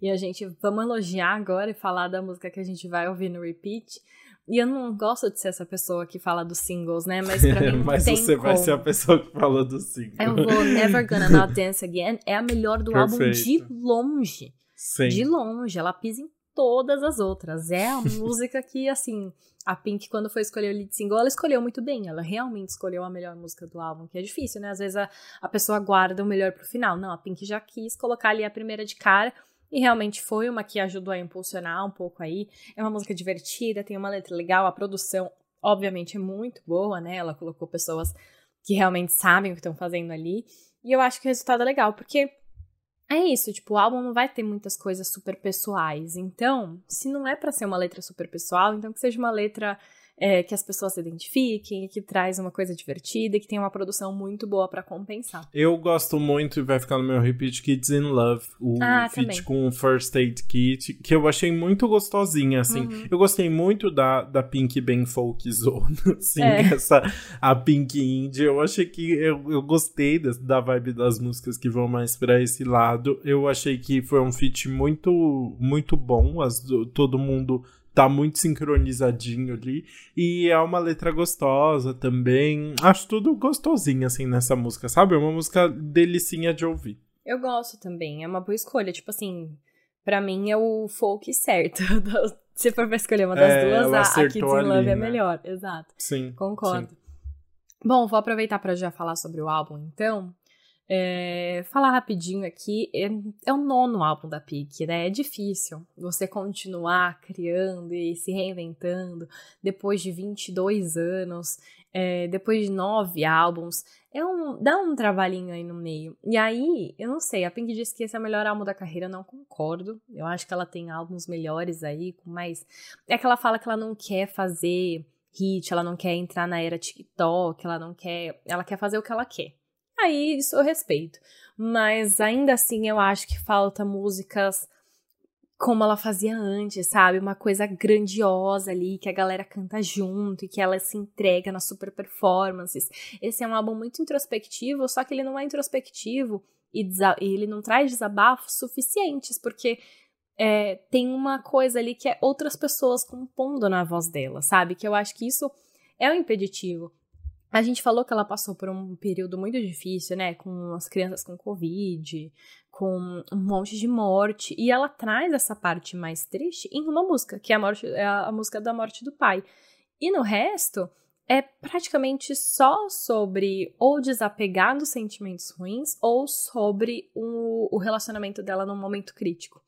E a gente, vamos elogiar agora e falar da música que a gente vai ouvir no repeat. E eu não gosto de ser essa pessoa que fala dos singles, né? Mas pra mim Mas tem você como. vai ser a pessoa que fala dos singles. Eu vou Never Gonna Not Dance Again. É a melhor do álbum de longe. Sim. De longe. Ela pisa em todas as outras. É a música que, assim, a Pink, quando foi escolher o lead single, ela escolheu muito bem. Ela realmente escolheu a melhor música do álbum, que é difícil, né? Às vezes a, a pessoa guarda o melhor pro final. Não, a Pink já quis colocar ali a primeira de cara. E realmente foi uma que ajudou a impulsionar um pouco aí. É uma música divertida, tem uma letra legal, a produção, obviamente, é muito boa, né? Ela colocou pessoas que realmente sabem o que estão fazendo ali. E eu acho que o resultado é legal, porque é isso, tipo, o álbum não vai ter muitas coisas super pessoais. Então, se não é para ser uma letra super pessoal, então que seja uma letra é, que as pessoas se identifiquem, que traz uma coisa divertida e que tem uma produção muito boa para compensar. Eu gosto muito, e vai ficar no meu repeat, Kids in Love, o Ah, feat também. com o First Aid Kit, que eu achei muito gostosinha, assim. Uhum. Eu gostei muito da, da Pink bem folkzona, assim, É. essa, a Pink Indie. Eu achei que, eu, eu gostei da, da vibe das músicas que vão mais pra esse lado. Eu achei que foi um feat muito, muito bom, as, todo mundo tá muito sincronizadinho ali. E é uma letra gostosa também. Acho tudo gostosinho, assim, nessa música, sabe? É uma música delicinha de ouvir. Eu gosto também, é uma boa escolha. Tipo assim, pra mim é o folk certo. Se for pra escolher uma das É, duas, a, Kids in ali, Love é né? melhor. Exato. Sim. Concordo. sim. Bom, vou aproveitar para já falar sobre o álbum, então. É, falar rapidinho aqui, é, é o nono álbum da Pink, né? É difícil você continuar criando e se reinventando depois de 22 anos, é, depois de nove álbuns. É um, dá um trabalhinho aí no meio. E aí, eu não sei, a Pink disse que esse é o melhor álbum da carreira, eu não concordo. Eu acho que ela tem álbuns melhores aí, com mais. É que ela fala que ela não quer fazer hit, ela não quer entrar na era TikTok, ela não quer. Ela quer fazer o que ela quer. Aí isso eu respeito. Mas ainda assim eu acho que falta músicas como ela fazia antes, sabe? Uma coisa grandiosa ali, que a galera canta junto e que ela se entrega nas super performances. Esse é um álbum muito introspectivo, só que ele não é introspectivo e, ele não traz desabafos suficientes, porque é, tem uma coisa ali que é outras pessoas compondo na voz dela, sabe? Que eu acho que isso é um impeditivo. A gente falou que ela passou por um período muito difícil, né? Com as crianças com Covid, com um monte de morte. E ela traz essa parte mais triste em uma música, que é a, morte, é a música da morte do pai. E no resto, é praticamente só sobre ou desapegar dos sentimentos ruins ou sobre o, o relacionamento dela num momento crítico.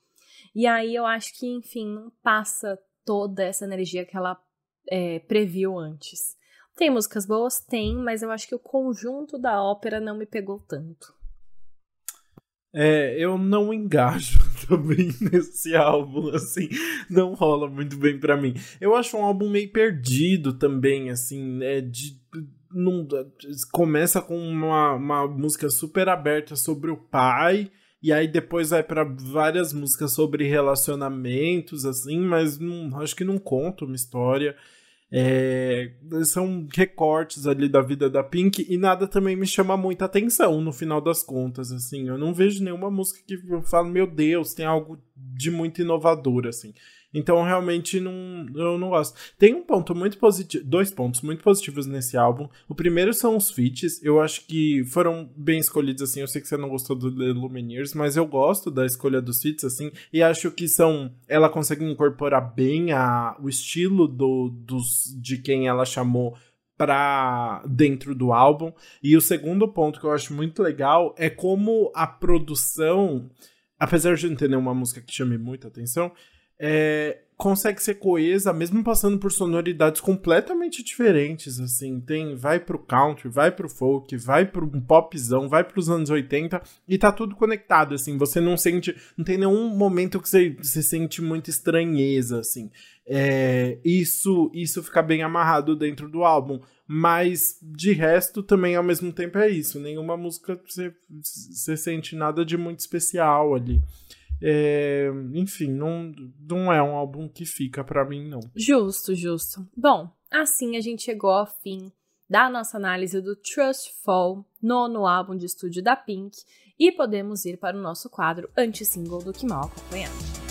E aí eu acho que, enfim, não passa toda essa energia que ela é, previu antes. Tem músicas boas? Tem, mas eu acho que o conjunto da ópera não me pegou tanto. É, eu não engajo também nesse álbum, assim, não rola muito bem pra mim. Eu acho um álbum meio perdido também, assim, né, de... Não, começa com uma, uma música super aberta sobre o pai, e aí depois vai pra várias músicas sobre relacionamentos, assim, mas não, acho que não conta uma história. É, são recortes ali da vida da Pink e nada também me chama muita atenção no final das contas, assim. Eu não vejo nenhuma música que eu falo, meu Deus, tem algo de muito inovador, assim. Então, realmente, não, eu não gosto. Tem um ponto muito positivo, dois pontos muito positivos nesse álbum. O primeiro são os feats. Eu acho que foram bem escolhidos, assim. Eu sei que você não gostou do The Lumineers, mas eu gosto da escolha dos feats, assim. E acho que são. Ela consegue incorporar bem a, o estilo do, dos, de quem ela chamou para dentro do álbum. E o segundo ponto que eu acho muito legal é como a produção, apesar de não ter nenhuma música que chame muita atenção, é, consegue ser coesa, mesmo passando por sonoridades completamente diferentes, assim, tem, vai pro country, vai pro folk, vai pro popzão, vai pros anos 80, e tá tudo conectado, assim, você não sente, não tem nenhum momento que você, você sente muita estranheza, assim, é, isso, isso fica bem amarrado dentro do álbum, mas de resto também ao mesmo tempo é isso, nenhuma música você, você sente nada de muito especial ali. É, enfim, não, não é um álbum que fica para mim, não. Justo, justo. Bom, assim a gente chegou ao fim da nossa análise do Trust Fall, nono álbum de estúdio da Pink, e podemos ir para o nosso quadro anti-single do Que Mal Acompanhado.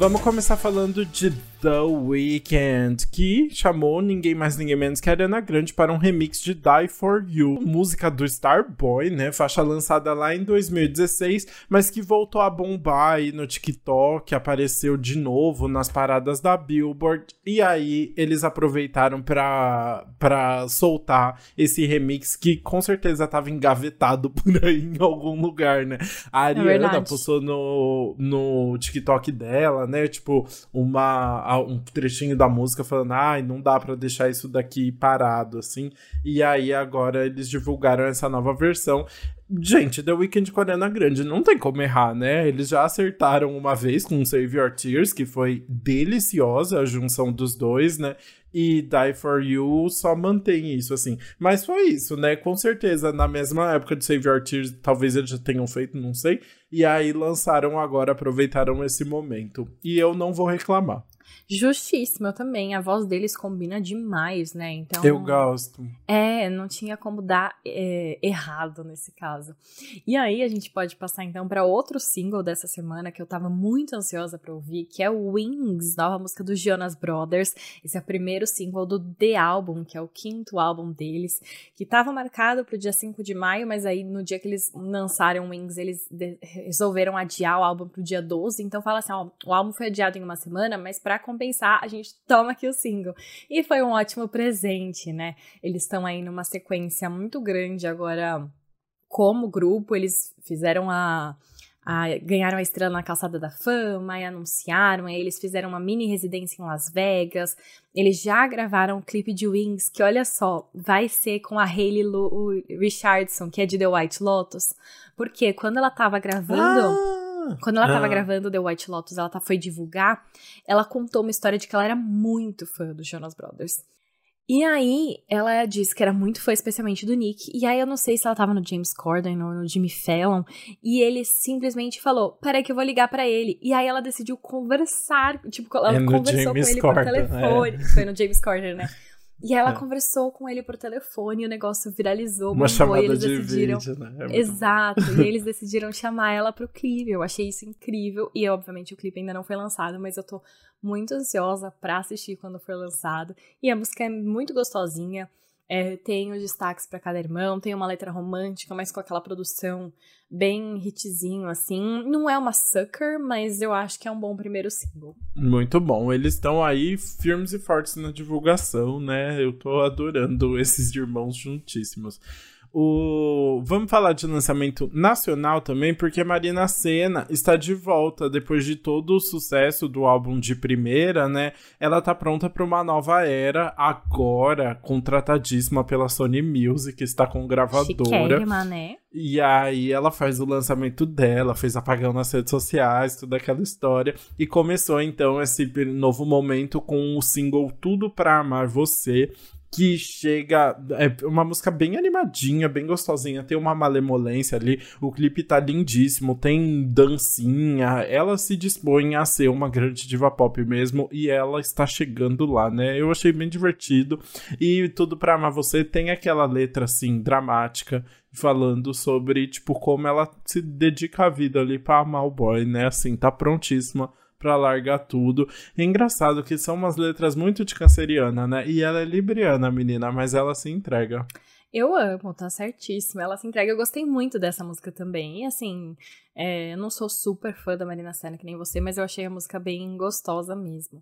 Vamos começar falando de The Weeknd, que chamou ninguém mais ninguém menos que a Ariana Grande para um remix de Die For You, música do Starboy, né? Faixa lançada lá em 2016, mas que voltou a bombar aí no TikTok, apareceu de novo nas paradas da Billboard, e aí eles aproveitaram para soltar esse remix que com certeza estava engavetado por aí em algum lugar, né? A é Ariana é postou no, no TikTok dela, né? Tipo, uma, um trechinho da música falando, ai, ah, não dá para deixar isso daqui parado, assim. E aí agora eles divulgaram essa nova versão. Gente, The Weeknd com Ariana Grande, não tem como errar, né? Eles já acertaram uma vez com Save Your Tears, que foi deliciosa a junção dos dois, né? E Die For You só mantém isso, assim. Mas foi isso, né? Com certeza, na mesma época de Save Your Tears, talvez eles já tenham feito, não sei. E aí lançaram agora, aproveitaram esse momento. E eu não vou reclamar. Justíssimo, eu também. A voz deles combina demais, né? Então. Eu gosto. É, não tinha como dar é, errado nesse caso. E aí a gente pode passar então para outro single dessa semana que eu tava muito ansiosa para ouvir, que é o Wings, nova música dos Jonas Brothers. Esse é o primeiro single do The Album, que é o quinto álbum deles, que tava marcado pro dia 5 de maio, mas aí no dia que eles lançaram Wings, eles resolveram adiar o álbum pro dia 12. Então fala assim, ó, o álbum foi adiado em uma semana, mas para compensar, a gente toma aqui o single. E foi um ótimo presente, né? Eles estão aí numa sequência muito grande agora como grupo, eles fizeram a, a, ganharam a estrela na calçada da fama e anunciaram, eles fizeram uma mini residência em Las Vegas, eles já gravaram o clipe de Wings, que olha só, vai ser com a Hayley Lu Richardson, que é de The White Lotus, porque quando ela tava gravando... Ah! Quando ela tava ah. gravando The White Lotus, ela tá, foi divulgar, ela contou uma história de que ela era muito fã dos Jonas Brothers. E aí, ela disse que era muito fã, especialmente do Nick. E aí, eu não sei se ela tava no James Corden ou no Jimmy Fallon. E ele simplesmente falou: Peraí, que eu vou ligar para ele. E aí, ela decidiu conversar. Tipo, ela é conversou James com ele Corden, por telefone. É. Foi no James Corden, né? E ela é. conversou com ele por telefone e o negócio viralizou. Uma chamada eles de decidiram... vídeo, né? É Exato. e eles decidiram chamar ela pro clipe. Eu achei isso incrível. E, obviamente, o clipe ainda não foi lançado, mas eu tô muito ansiosa pra assistir quando for lançado. E a música é muito gostosinha. É, tem os destaques para cada irmão, tem uma letra romântica, mas com aquela produção bem hitzinho, assim. Não é uma sucker, mas eu acho que é um bom primeiro single. Muito bom. Eles estão aí firmes e fortes na divulgação, né? Eu tô adorando esses irmãos juntíssimos. O... Vamos falar de lançamento nacional também, porque Marina Senna está de volta depois de todo o sucesso do álbum de primeira, né? Ela tá pronta para uma nova era, agora contratadíssima pela Sony Music, está com gravadora. Chiquérrima, né? E aí ela faz o lançamento dela, fez apagão nas redes sociais, toda aquela história. E começou então esse novo momento com o single Tudo Pra Amar Você, que chega. É uma música bem animadinha, bem gostosinha. Tem uma malemolência ali. O clipe tá lindíssimo, tem dancinha. Ela se dispõe a ser uma grande diva pop mesmo. E ela está chegando lá, né? Eu achei bem divertido. E Tudo Pra Amar Você tem aquela letra assim, dramática. Falando sobre, tipo, como ela se dedica a vida ali pra amar o boy, né? Assim, tá prontíssima pra largar tudo. É engraçado que são umas letras muito de canceriana, né? E ela é libriana, menina, mas ela se entrega. Eu amo, tá certíssimo. Ela se entrega. Eu gostei muito dessa música também. E assim, é, eu não sou super fã da Marina Senna, que nem você, mas eu achei a música bem gostosa mesmo.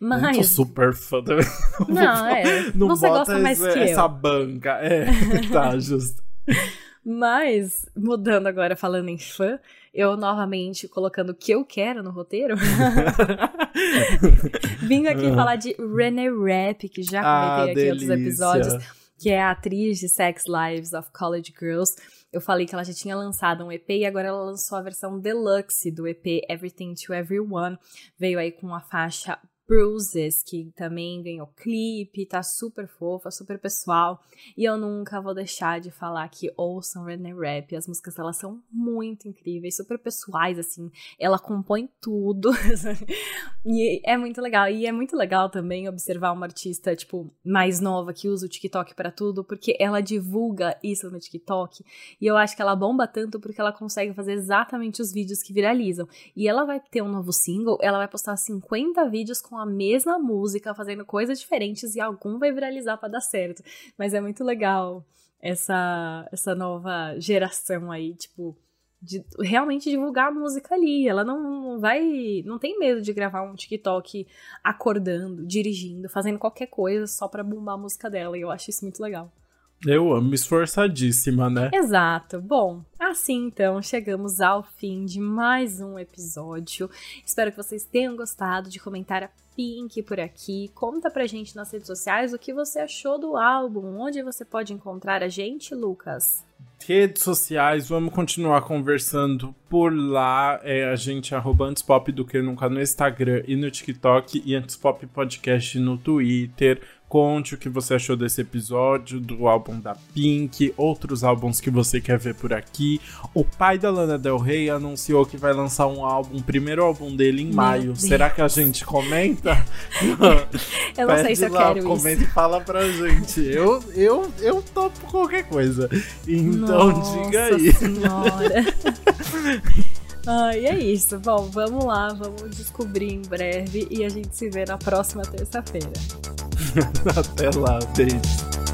Mas. Não sou super fã também. Não, é. Não você gosta mais essa, que eu. Essa banca. É, tá, justo. Mas, mudando agora, falando em fã, eu novamente colocando o que eu quero no roteiro. Vim aqui falar de René Rapp, que já comentei ah, aqui em outros episódios que é a atriz de Sex Lives of College Girls. Eu falei que ela já tinha lançado um EP e agora ela lançou a versão deluxe do EP Everything to Everyone. Veio aí com a faixa Bruises, que também ganhou clipe, tá super fofa, super pessoal. E eu nunca vou deixar de falar que ouçam René Rap. As músicas dela são muito incríveis, super pessoais, assim. Ela compõe tudo. e é muito legal. E é muito legal também observar uma artista, tipo, mais nova que usa o TikTok para tudo, porque ela divulga isso no TikTok. E eu acho que ela bomba tanto porque ela consegue fazer exatamente os vídeos que viralizam. E ela vai ter um novo single, ela vai postar 50 vídeos com com a mesma música, fazendo coisas diferentes e algum vai viralizar para dar certo. Mas é muito legal essa essa nova geração aí, tipo, de realmente divulgar a música ali. Ela não vai, não tem medo de gravar um TikTok acordando, dirigindo, fazendo qualquer coisa só para bombar a música dela. E eu acho isso muito legal. Eu amo, esforçadíssima, né? Exato. Bom, assim então chegamos ao fim de mais um episódio. Espero que vocês tenham gostado de comentar a Pink por aqui. Conta pra gente nas redes sociais o que você achou do álbum. Onde você pode encontrar a gente, Lucas? Redes sociais, vamos continuar conversando por lá. É a gente arroba Antspop do que nunca no Instagram e no TikTok e Antspop Podcast no Twitter. Conte o que você achou desse episódio, do álbum da Pink, outros álbuns que você quer ver por aqui. O pai da Lana Del Rey anunciou que vai lançar um álbum, primeiro álbum dele em Meu maio. Deus. Será que a gente comenta? eu não sei se eu lá, quero comenta isso. e fala pra gente. Eu, eu, eu topo qualquer coisa. Então Nossa diga aí. Senhora. Ai, é isso. Bom, vamos lá, vamos descobrir em breve e a gente se vê na próxima terça-feira. Até lá, beijo.